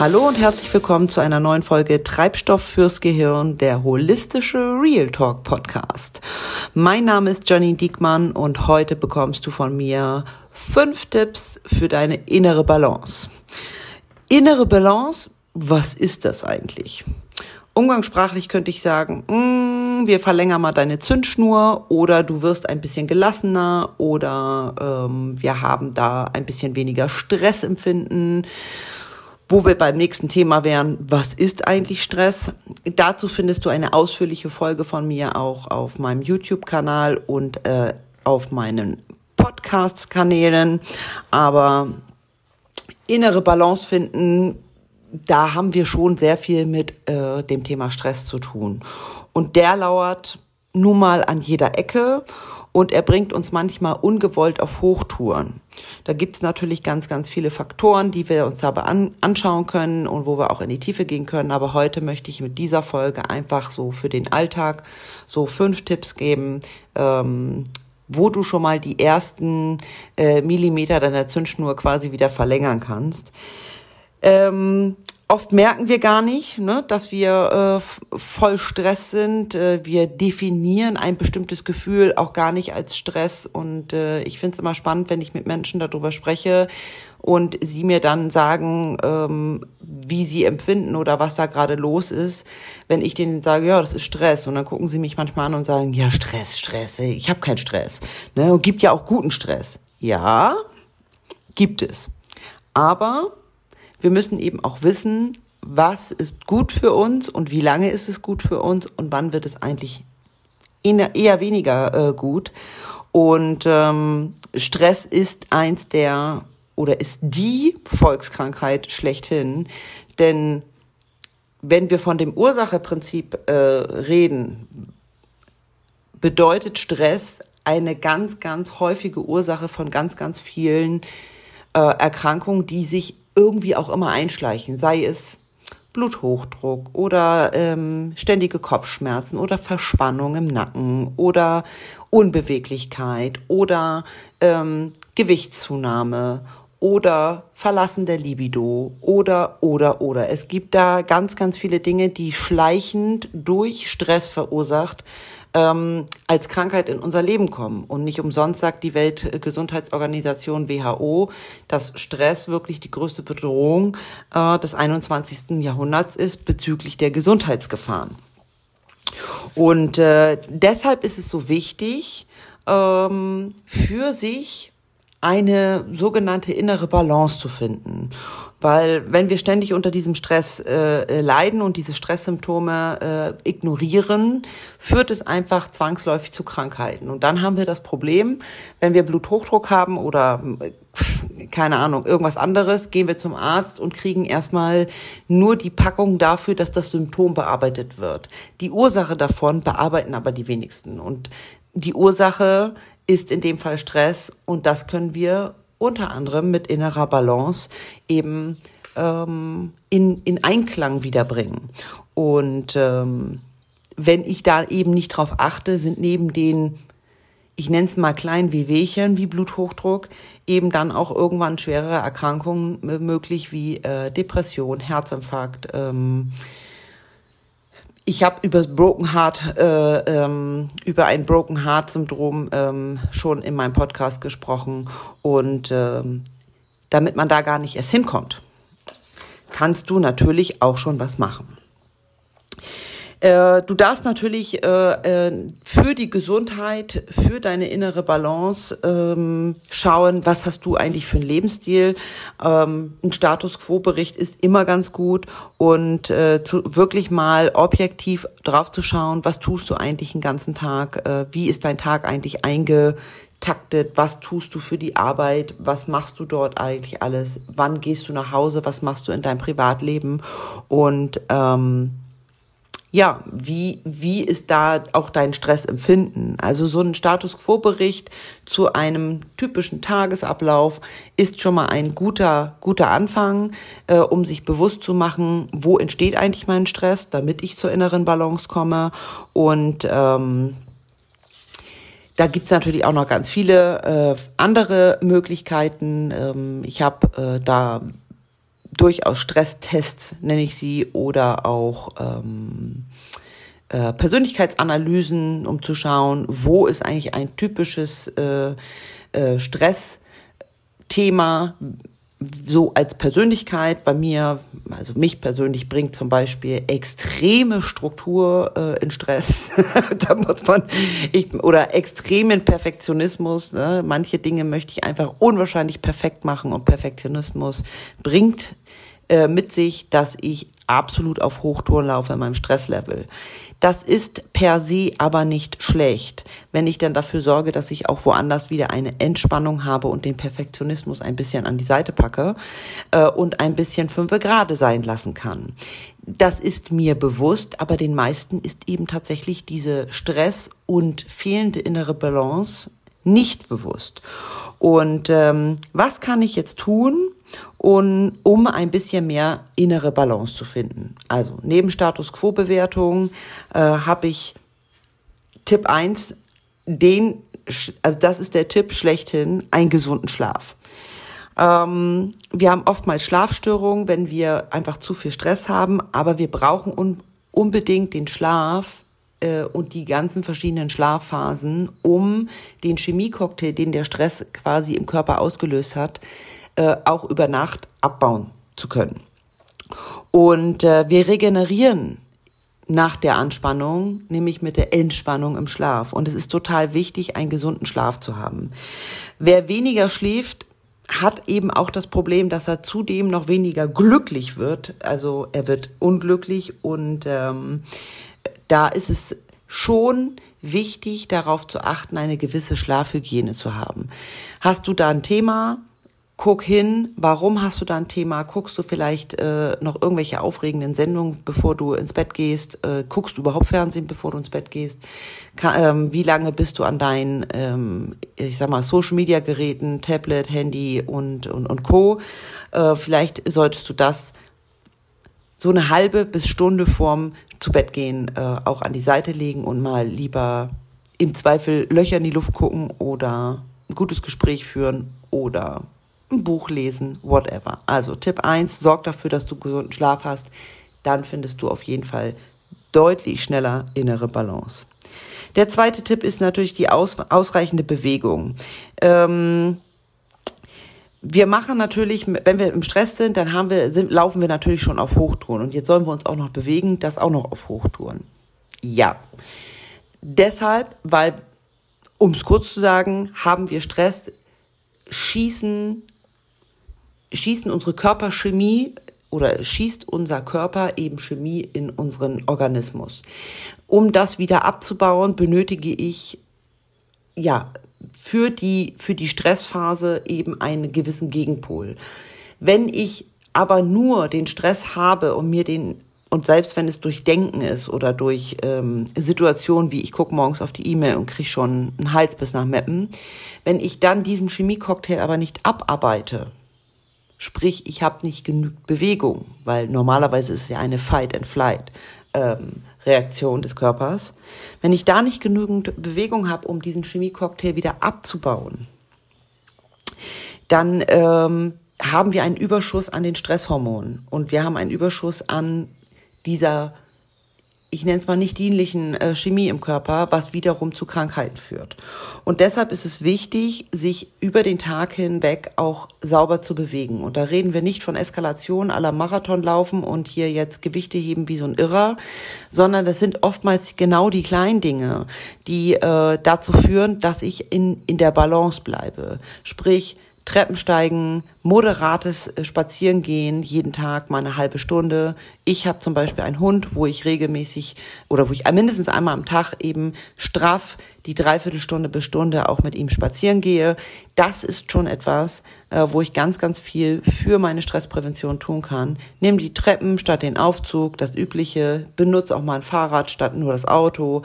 Hallo und herzlich willkommen zu einer neuen Folge Treibstoff fürs Gehirn, der holistische Real Talk Podcast. Mein Name ist Janine Diekmann und heute bekommst du von mir fünf Tipps für deine innere Balance. Innere Balance, was ist das eigentlich? Umgangssprachlich könnte ich sagen, mm, wir verlängern mal deine Zündschnur oder du wirst ein bisschen gelassener oder ähm, wir haben da ein bisschen weniger Stressempfinden wo wir beim nächsten Thema wären, was ist eigentlich Stress? Dazu findest du eine ausführliche Folge von mir auch auf meinem YouTube-Kanal und äh, auf meinen Podcast-Kanälen. Aber innere Balance finden, da haben wir schon sehr viel mit äh, dem Thema Stress zu tun. Und der lauert nun mal an jeder Ecke und er bringt uns manchmal ungewollt auf Hochtouren. Da gibt's natürlich ganz, ganz viele Faktoren, die wir uns dabei an, anschauen können und wo wir auch in die Tiefe gehen können. Aber heute möchte ich mit dieser Folge einfach so für den Alltag so fünf Tipps geben, ähm, wo du schon mal die ersten äh, Millimeter deiner Zündschnur quasi wieder verlängern kannst. Ähm, oft merken wir gar nicht, ne, dass wir äh, voll Stress sind. Äh, wir definieren ein bestimmtes Gefühl auch gar nicht als Stress. Und äh, ich finde es immer spannend, wenn ich mit Menschen darüber spreche und sie mir dann sagen, ähm, wie sie empfinden oder was da gerade los ist. Wenn ich denen sage, ja, das ist Stress. Und dann gucken sie mich manchmal an und sagen, ja, Stress, Stress, ich habe keinen Stress. Ne, und gibt ja auch guten Stress. Ja, gibt es. Aber wir müssen eben auch wissen, was ist gut für uns und wie lange ist es gut für uns und wann wird es eigentlich eher weniger äh, gut. Und ähm, Stress ist eins der oder ist die Volkskrankheit schlechthin. Denn wenn wir von dem Ursacheprinzip äh, reden, bedeutet Stress eine ganz, ganz häufige Ursache von ganz, ganz vielen äh, Erkrankungen, die sich irgendwie auch immer einschleichen, sei es Bluthochdruck oder ähm, ständige Kopfschmerzen oder Verspannung im Nacken oder Unbeweglichkeit oder ähm, Gewichtszunahme oder Verlassen der Libido oder oder oder. Es gibt da ganz, ganz viele Dinge, die schleichend durch Stress verursacht ähm, als Krankheit in unser Leben kommen. Und nicht umsonst sagt die Weltgesundheitsorganisation WHO, dass Stress wirklich die größte Bedrohung äh, des 21. Jahrhunderts ist bezüglich der Gesundheitsgefahren. Und äh, deshalb ist es so wichtig, ähm, für sich eine sogenannte innere Balance zu finden. Weil wenn wir ständig unter diesem Stress äh, äh, leiden und diese Stresssymptome äh, ignorieren, führt es einfach zwangsläufig zu Krankheiten. Und dann haben wir das Problem, wenn wir Bluthochdruck haben oder äh, keine Ahnung, irgendwas anderes, gehen wir zum Arzt und kriegen erstmal nur die Packung dafür, dass das Symptom bearbeitet wird. Die Ursache davon bearbeiten aber die wenigsten. Und die Ursache ist in dem Fall Stress und das können wir unter anderem mit innerer Balance eben ähm, in, in Einklang wiederbringen. Und ähm, wenn ich da eben nicht drauf achte, sind neben den, ich nenne es mal kleinen Wehwehchen wie Bluthochdruck, eben dann auch irgendwann schwerere Erkrankungen möglich wie äh, Depression, Herzinfarkt, ähm, ich habe über Broken Heart, äh, ähm, über ein Broken Heart Syndrom ähm, schon in meinem Podcast gesprochen und ähm, damit man da gar nicht erst hinkommt, kannst du natürlich auch schon was machen. Äh, du darfst natürlich äh, äh, für die Gesundheit, für deine innere Balance ähm, schauen, was hast du eigentlich für einen Lebensstil. Ähm, ein Status Quo-Bericht ist immer ganz gut und äh, zu, wirklich mal objektiv drauf zu schauen, was tust du eigentlich den ganzen Tag, wie ist dein Tag eigentlich eingetaktet, was tust du für die Arbeit, was machst du dort eigentlich alles, wann gehst du nach Hause, was machst du in deinem Privatleben und ähm, ja, wie, wie ist da auch dein Stressempfinden? Also so ein Status Quo-Bericht zu einem typischen Tagesablauf ist schon mal ein guter, guter Anfang, äh, um sich bewusst zu machen, wo entsteht eigentlich mein Stress, damit ich zur inneren Balance komme. Und ähm, da gibt's natürlich auch noch ganz viele äh, andere Möglichkeiten. Ähm, ich habe äh, da durchaus Stresstests, nenne ich sie, oder auch ähm, äh, Persönlichkeitsanalysen, um zu schauen, wo ist eigentlich ein typisches äh, äh, Stressthema, so als Persönlichkeit bei mir, also mich persönlich bringt zum Beispiel extreme Struktur äh, in Stress. da muss man, ich, oder extremen Perfektionismus. Ne? Manche Dinge möchte ich einfach unwahrscheinlich perfekt machen und Perfektionismus bringt äh, mit sich, dass ich absolut auf Hochtouren laufe in meinem Stresslevel. Das ist per se aber nicht schlecht, wenn ich dann dafür sorge, dass ich auch woanders wieder eine Entspannung habe und den Perfektionismus ein bisschen an die Seite packe äh, und ein bisschen fünfe gerade sein lassen kann. Das ist mir bewusst, aber den meisten ist eben tatsächlich diese Stress und fehlende innere Balance nicht bewusst. Und ähm, was kann ich jetzt tun? Und um ein bisschen mehr innere Balance zu finden. Also neben Status Quo-Bewertung äh, habe ich Tipp 1, den, also das ist der Tipp schlechthin, einen gesunden Schlaf. Ähm, wir haben oftmals Schlafstörungen, wenn wir einfach zu viel Stress haben, aber wir brauchen un unbedingt den Schlaf äh, und die ganzen verschiedenen Schlafphasen, um den Chemiecocktail, den der Stress quasi im Körper ausgelöst hat, äh, auch über Nacht abbauen zu können. Und äh, wir regenerieren nach der Anspannung, nämlich mit der Entspannung im Schlaf. Und es ist total wichtig, einen gesunden Schlaf zu haben. Wer weniger schläft, hat eben auch das Problem, dass er zudem noch weniger glücklich wird. Also er wird unglücklich und ähm, da ist es schon wichtig, darauf zu achten, eine gewisse Schlafhygiene zu haben. Hast du da ein Thema? Guck hin, warum hast du da ein Thema? Guckst du vielleicht äh, noch irgendwelche aufregenden Sendungen, bevor du ins Bett gehst? Äh, guckst du überhaupt Fernsehen, bevor du ins Bett gehst? Ka ähm, wie lange bist du an deinen, ähm, ich sag mal, Social-Media-Geräten, Tablet, Handy und, und, und Co.? Äh, vielleicht solltest du das so eine halbe bis Stunde vorm zu Bett gehen äh, auch an die Seite legen und mal lieber im Zweifel Löcher in die Luft gucken oder ein gutes Gespräch führen oder ein Buch lesen, whatever. Also Tipp 1, sorg dafür, dass du gesunden Schlaf hast. Dann findest du auf jeden Fall deutlich schneller innere Balance. Der zweite Tipp ist natürlich die aus, ausreichende Bewegung. Ähm, wir machen natürlich, wenn wir im Stress sind, dann haben wir, sind, laufen wir natürlich schon auf Hochtouren. Und jetzt sollen wir uns auch noch bewegen, das auch noch auf Hochtouren. Ja. Deshalb, weil, um es kurz zu sagen, haben wir Stress, schießen schießen unsere Körperchemie oder schießt unser Körper eben Chemie in unseren Organismus. Um das wieder abzubauen, benötige ich ja für die für die Stressphase eben einen gewissen Gegenpol. Wenn ich aber nur den Stress habe und mir den und selbst wenn es durch Denken ist oder durch ähm, Situationen wie ich gucke morgens auf die E-Mail und kriege schon einen Hals bis nach Meppen, wenn ich dann diesen Chemiecocktail aber nicht abarbeite, Sprich, ich habe nicht genügend Bewegung, weil normalerweise ist es ja eine Fight-and-Flight. Ähm, des Körpers. Wenn ich da nicht genügend Bewegung habe, um diesen Chemiecocktail wieder abzubauen, dann ähm, haben wir einen Überschuss an den Stresshormonen und wir haben einen Überschuss an dieser ich nenne es mal nicht dienlichen äh, Chemie im Körper, was wiederum zu Krankheiten führt. Und deshalb ist es wichtig, sich über den Tag hinweg auch sauber zu bewegen. Und da reden wir nicht von Eskalation aller Marathon laufen und hier jetzt Gewichte heben wie so ein Irrer, sondern das sind oftmals genau die kleinen Dinge, die äh, dazu führen, dass ich in, in der Balance bleibe. Sprich, Treppensteigen, moderates äh, Spazierengehen, jeden Tag mal eine halbe Stunde. Ich habe zum Beispiel einen Hund, wo ich regelmäßig oder wo ich mindestens einmal am Tag eben straff die Dreiviertelstunde bis Stunde auch mit ihm spazieren gehe. Das ist schon etwas, äh, wo ich ganz, ganz viel für meine Stressprävention tun kann. Nimm die Treppen statt den Aufzug, das Übliche, benutze auch mal ein Fahrrad statt nur das Auto.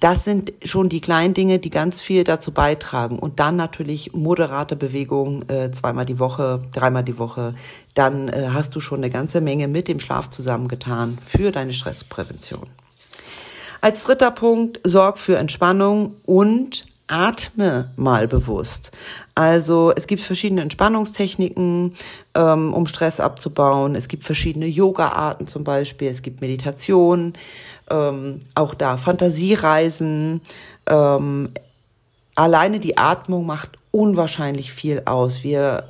Das sind schon die kleinen Dinge, die ganz viel dazu beitragen. Und dann natürlich moderate Bewegung äh, zweimal die Woche, dreimal die Woche. Dann äh, hast du schon eine ganze Menge mit dem Schlaf zusammengetan für deine Stressprävention. Als dritter Punkt, sorg für Entspannung und atme mal bewusst. Also es gibt verschiedene Entspannungstechniken, ähm, um Stress abzubauen. Es gibt verschiedene Yoga-Arten zum Beispiel. Es gibt Meditation, ähm, auch da Fantasiereisen. Ähm, alleine die Atmung macht unwahrscheinlich viel aus. Wir,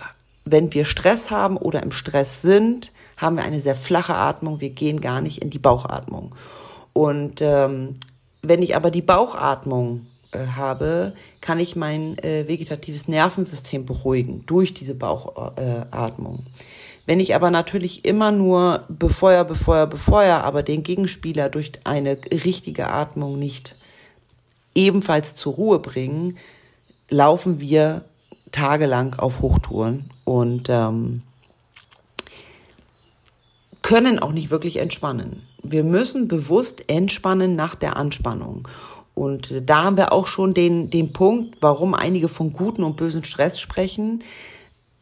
wenn wir Stress haben oder im Stress sind, haben wir eine sehr flache Atmung. Wir gehen gar nicht in die Bauchatmung. Und ähm, wenn ich aber die Bauchatmung äh, habe, kann ich mein äh, vegetatives Nervensystem beruhigen durch diese Bauchatmung. Äh, Wenn ich aber natürlich immer nur befeuer, befeuer, befeuer, aber den Gegenspieler durch eine richtige Atmung nicht ebenfalls zur Ruhe bringen, laufen wir tagelang auf Hochtouren und ähm, können auch nicht wirklich entspannen. Wir müssen bewusst entspannen nach der Anspannung. Und da haben wir auch schon den, den Punkt, warum einige von guten und bösen Stress sprechen.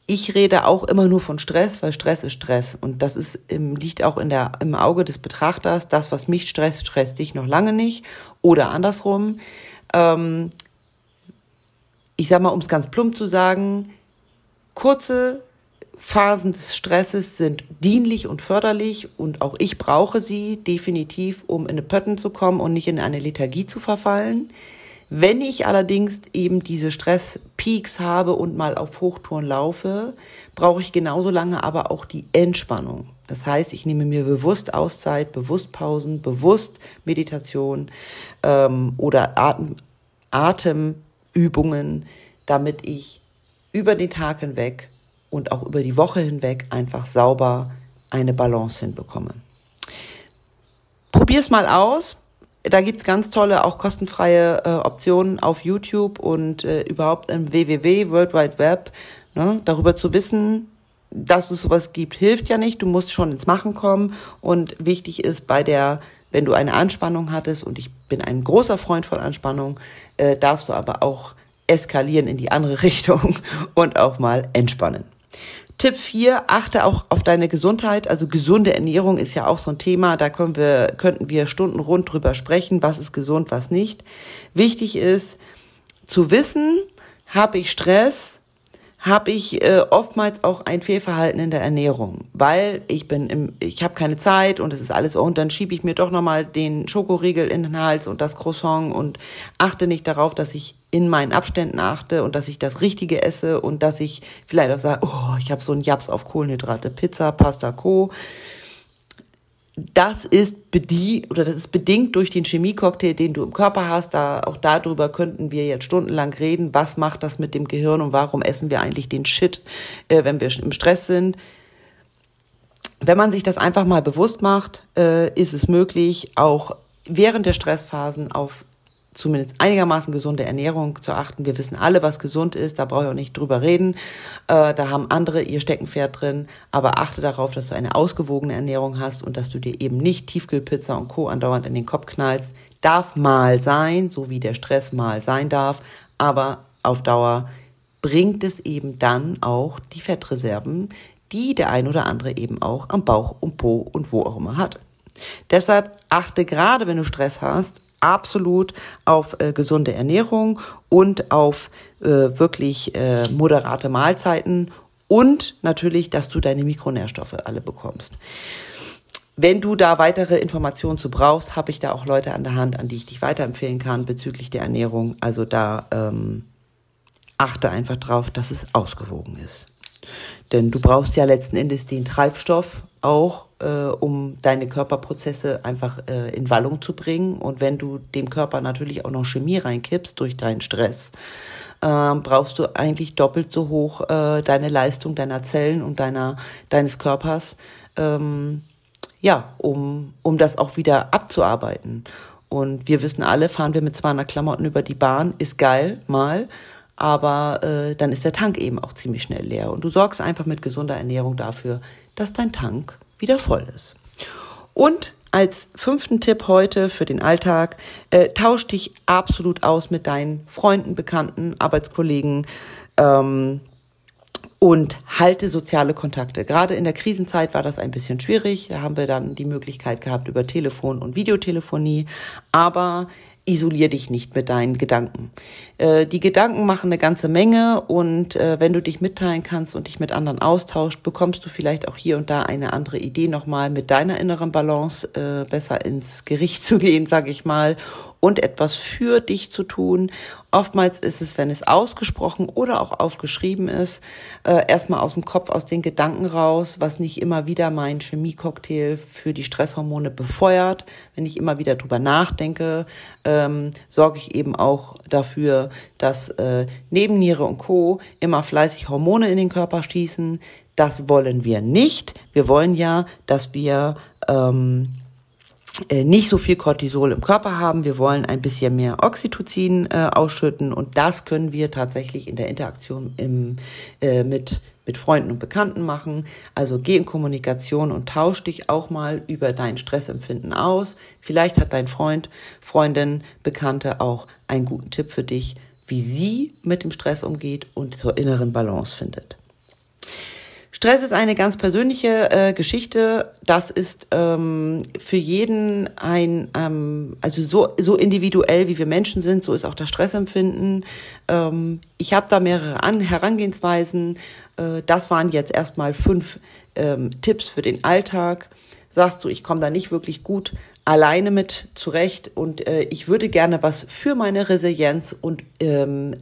Ich rede auch immer nur von Stress, weil Stress ist Stress. Und das ist, liegt auch in der, im Auge des Betrachters. Das, was mich stresst, stresst dich noch lange nicht. Oder andersrum. Ähm, ich sag mal, um es ganz plump zu sagen, kurze Phasen des Stresses sind dienlich und förderlich und auch ich brauche sie definitiv, um in eine Pötten zu kommen und nicht in eine Lethargie zu verfallen. Wenn ich allerdings eben diese Stresspeaks habe und mal auf Hochtouren laufe, brauche ich genauso lange aber auch die Entspannung. Das heißt, ich nehme mir bewusst Auszeit, bewusst Pausen, bewusst Meditation ähm, oder Atem, Atemübungen, damit ich über den Tag hinweg und auch über die Woche hinweg einfach sauber eine Balance hinbekomme. Probier's mal aus. Da gibt's ganz tolle, auch kostenfreie äh, Optionen auf YouTube und äh, überhaupt im www, World Wide Web. Ne? Darüber zu wissen, dass es sowas gibt, hilft ja nicht. Du musst schon ins Machen kommen. Und wichtig ist bei der, wenn du eine Anspannung hattest, und ich bin ein großer Freund von Anspannung, äh, darfst du aber auch eskalieren in die andere Richtung und auch mal entspannen. Tipp 4, achte auch auf deine Gesundheit. Also gesunde Ernährung ist ja auch so ein Thema. Da können wir, könnten wir Stunden rund drüber sprechen, was ist gesund, was nicht. Wichtig ist zu wissen, habe ich Stress, habe ich äh, oftmals auch ein Fehlverhalten in der Ernährung, weil ich bin im, ich habe keine Zeit und es ist alles und dann schiebe ich mir doch nochmal den Schokoriegel in den Hals und das Croissant und achte nicht darauf, dass ich in meinen Abständen achte und dass ich das Richtige esse und dass ich vielleicht auch sage, oh, ich habe so einen Japs auf Kohlenhydrate, Pizza, Pasta, Co das ist bedient oder das ist bedingt durch den Chemiecocktail, den du im Körper hast. Da auch darüber könnten wir jetzt stundenlang reden. Was macht das mit dem Gehirn und warum essen wir eigentlich den Shit, äh, wenn wir im Stress sind? Wenn man sich das einfach mal bewusst macht, äh, ist es möglich, auch während der Stressphasen auf zumindest einigermaßen gesunde Ernährung zu achten. Wir wissen alle, was gesund ist, da brauche ich auch nicht drüber reden. Äh, da haben andere ihr Steckenpferd drin, aber achte darauf, dass du eine ausgewogene Ernährung hast und dass du dir eben nicht Tiefkühlpizza und Co. andauernd in den Kopf knallst. Darf mal sein, so wie der Stress mal sein darf, aber auf Dauer bringt es eben dann auch die Fettreserven, die der ein oder andere eben auch am Bauch und Po und wo auch immer hat. Deshalb achte gerade, wenn du Stress hast, absolut auf äh, gesunde Ernährung und auf äh, wirklich äh, moderate Mahlzeiten und natürlich, dass du deine Mikronährstoffe alle bekommst. Wenn du da weitere Informationen zu brauchst, habe ich da auch Leute an der Hand, an die ich dich weiterempfehlen kann bezüglich der Ernährung. Also da ähm, achte einfach drauf, dass es ausgewogen ist. Denn du brauchst ja letzten Endes den Treibstoff auch, äh, um deine Körperprozesse einfach äh, in Wallung zu bringen. Und wenn du dem Körper natürlich auch noch Chemie reinkippst durch deinen Stress, äh, brauchst du eigentlich doppelt so hoch äh, deine Leistung deiner Zellen und deiner, deines Körpers, ähm, ja, um, um das auch wieder abzuarbeiten. Und wir wissen alle, fahren wir mit 200 Klamotten über die Bahn, ist geil, mal aber äh, dann ist der Tank eben auch ziemlich schnell leer. Und du sorgst einfach mit gesunder Ernährung dafür, dass dein Tank wieder voll ist. Und als fünften Tipp heute für den Alltag, äh, tausch dich absolut aus mit deinen Freunden, Bekannten, Arbeitskollegen ähm, und halte soziale Kontakte. Gerade in der Krisenzeit war das ein bisschen schwierig. Da haben wir dann die Möglichkeit gehabt über Telefon und Videotelefonie. Aber isolier dich nicht mit deinen Gedanken. Äh, die Gedanken machen eine ganze Menge und äh, wenn du dich mitteilen kannst und dich mit anderen austauscht, bekommst du vielleicht auch hier und da eine andere Idee nochmal mit deiner inneren Balance äh, besser ins Gericht zu gehen, sag ich mal, und etwas für dich zu tun. Oftmals ist es, wenn es ausgesprochen oder auch aufgeschrieben ist, äh, erstmal aus dem Kopf, aus den Gedanken raus, was nicht immer wieder mein Chemiecocktail für die Stresshormone befeuert. Wenn ich immer wieder drüber nachdenke, ähm, sorge ich eben auch dafür, dass äh, Nebenniere und Co. immer fleißig Hormone in den Körper schießen. Das wollen wir nicht. Wir wollen ja, dass wir ähm, äh, nicht so viel Cortisol im Körper haben. Wir wollen ein bisschen mehr Oxytocin äh, ausschütten und das können wir tatsächlich in der Interaktion im, äh, mit mit Freunden und Bekannten machen. Also geh in Kommunikation und tausch dich auch mal über dein Stressempfinden aus. Vielleicht hat dein Freund, Freundin, Bekannte auch einen guten Tipp für dich, wie sie mit dem Stress umgeht und zur inneren Balance findet. Stress ist eine ganz persönliche äh, Geschichte. Das ist ähm, für jeden ein, ähm, also so, so individuell wie wir Menschen sind, so ist auch das Stressempfinden. Ähm, ich habe da mehrere An Herangehensweisen. Äh, das waren jetzt erstmal fünf ähm, Tipps für den Alltag. Sagst du, ich komme da nicht wirklich gut alleine mit zurecht und äh, ich würde gerne was für meine Resilienz und ähm,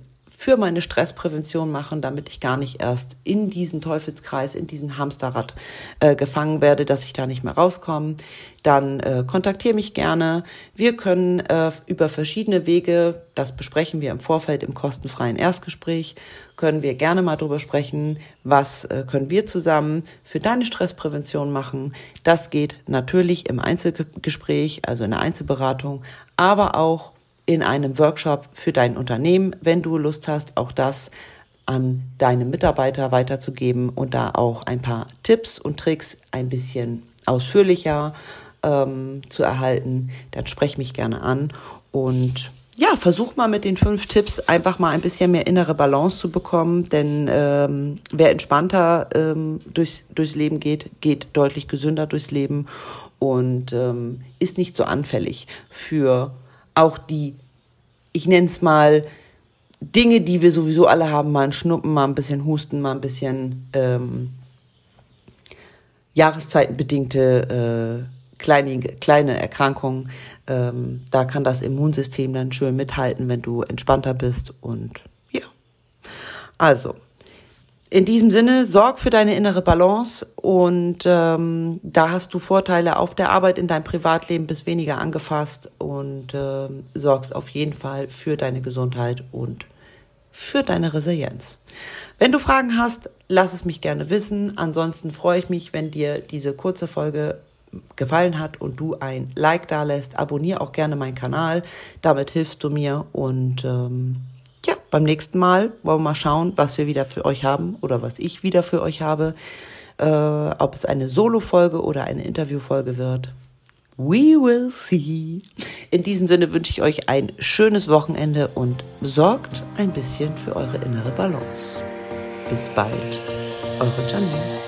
für meine Stressprävention machen, damit ich gar nicht erst in diesen Teufelskreis, in diesen Hamsterrad äh, gefangen werde, dass ich da nicht mehr rauskomme, dann äh, kontaktiere mich gerne. Wir können äh, über verschiedene Wege, das besprechen wir im Vorfeld im kostenfreien Erstgespräch, können wir gerne mal drüber sprechen, was äh, können wir zusammen für deine Stressprävention machen. Das geht natürlich im Einzelgespräch, also in der Einzelberatung, aber auch in einem Workshop für dein Unternehmen, wenn du Lust hast, auch das an deine Mitarbeiter weiterzugeben und da auch ein paar Tipps und Tricks ein bisschen ausführlicher ähm, zu erhalten, dann sprech mich gerne an. Und ja, versuch mal mit den fünf Tipps einfach mal ein bisschen mehr innere Balance zu bekommen, denn ähm, wer entspannter ähm, durchs, durchs Leben geht, geht deutlich gesünder durchs Leben und ähm, ist nicht so anfällig für auch die, ich nenne es mal, Dinge, die wir sowieso alle haben, mal ein Schnuppen, mal ein bisschen Husten, mal ein bisschen ähm, jahreszeitenbedingte äh, kleine, kleine Erkrankungen. Ähm, da kann das Immunsystem dann schön mithalten, wenn du entspannter bist. Und ja, also in diesem Sinne, sorg für deine innere Balance und ähm, da hast du Vorteile auf der Arbeit, in deinem Privatleben, bist weniger angefasst und ähm, sorgst auf jeden Fall für deine Gesundheit und für deine Resilienz. Wenn du Fragen hast, lass es mich gerne wissen. Ansonsten freue ich mich, wenn dir diese kurze Folge gefallen hat und du ein Like da lässt. Abonniere auch gerne meinen Kanal. Damit hilfst du mir und ähm, beim nächsten Mal wollen wir mal schauen, was wir wieder für euch haben oder was ich wieder für euch habe. Äh, ob es eine Solo-Folge oder eine Interview-Folge wird. We will see. In diesem Sinne wünsche ich euch ein schönes Wochenende und sorgt ein bisschen für eure innere Balance. Bis bald, eure Janine.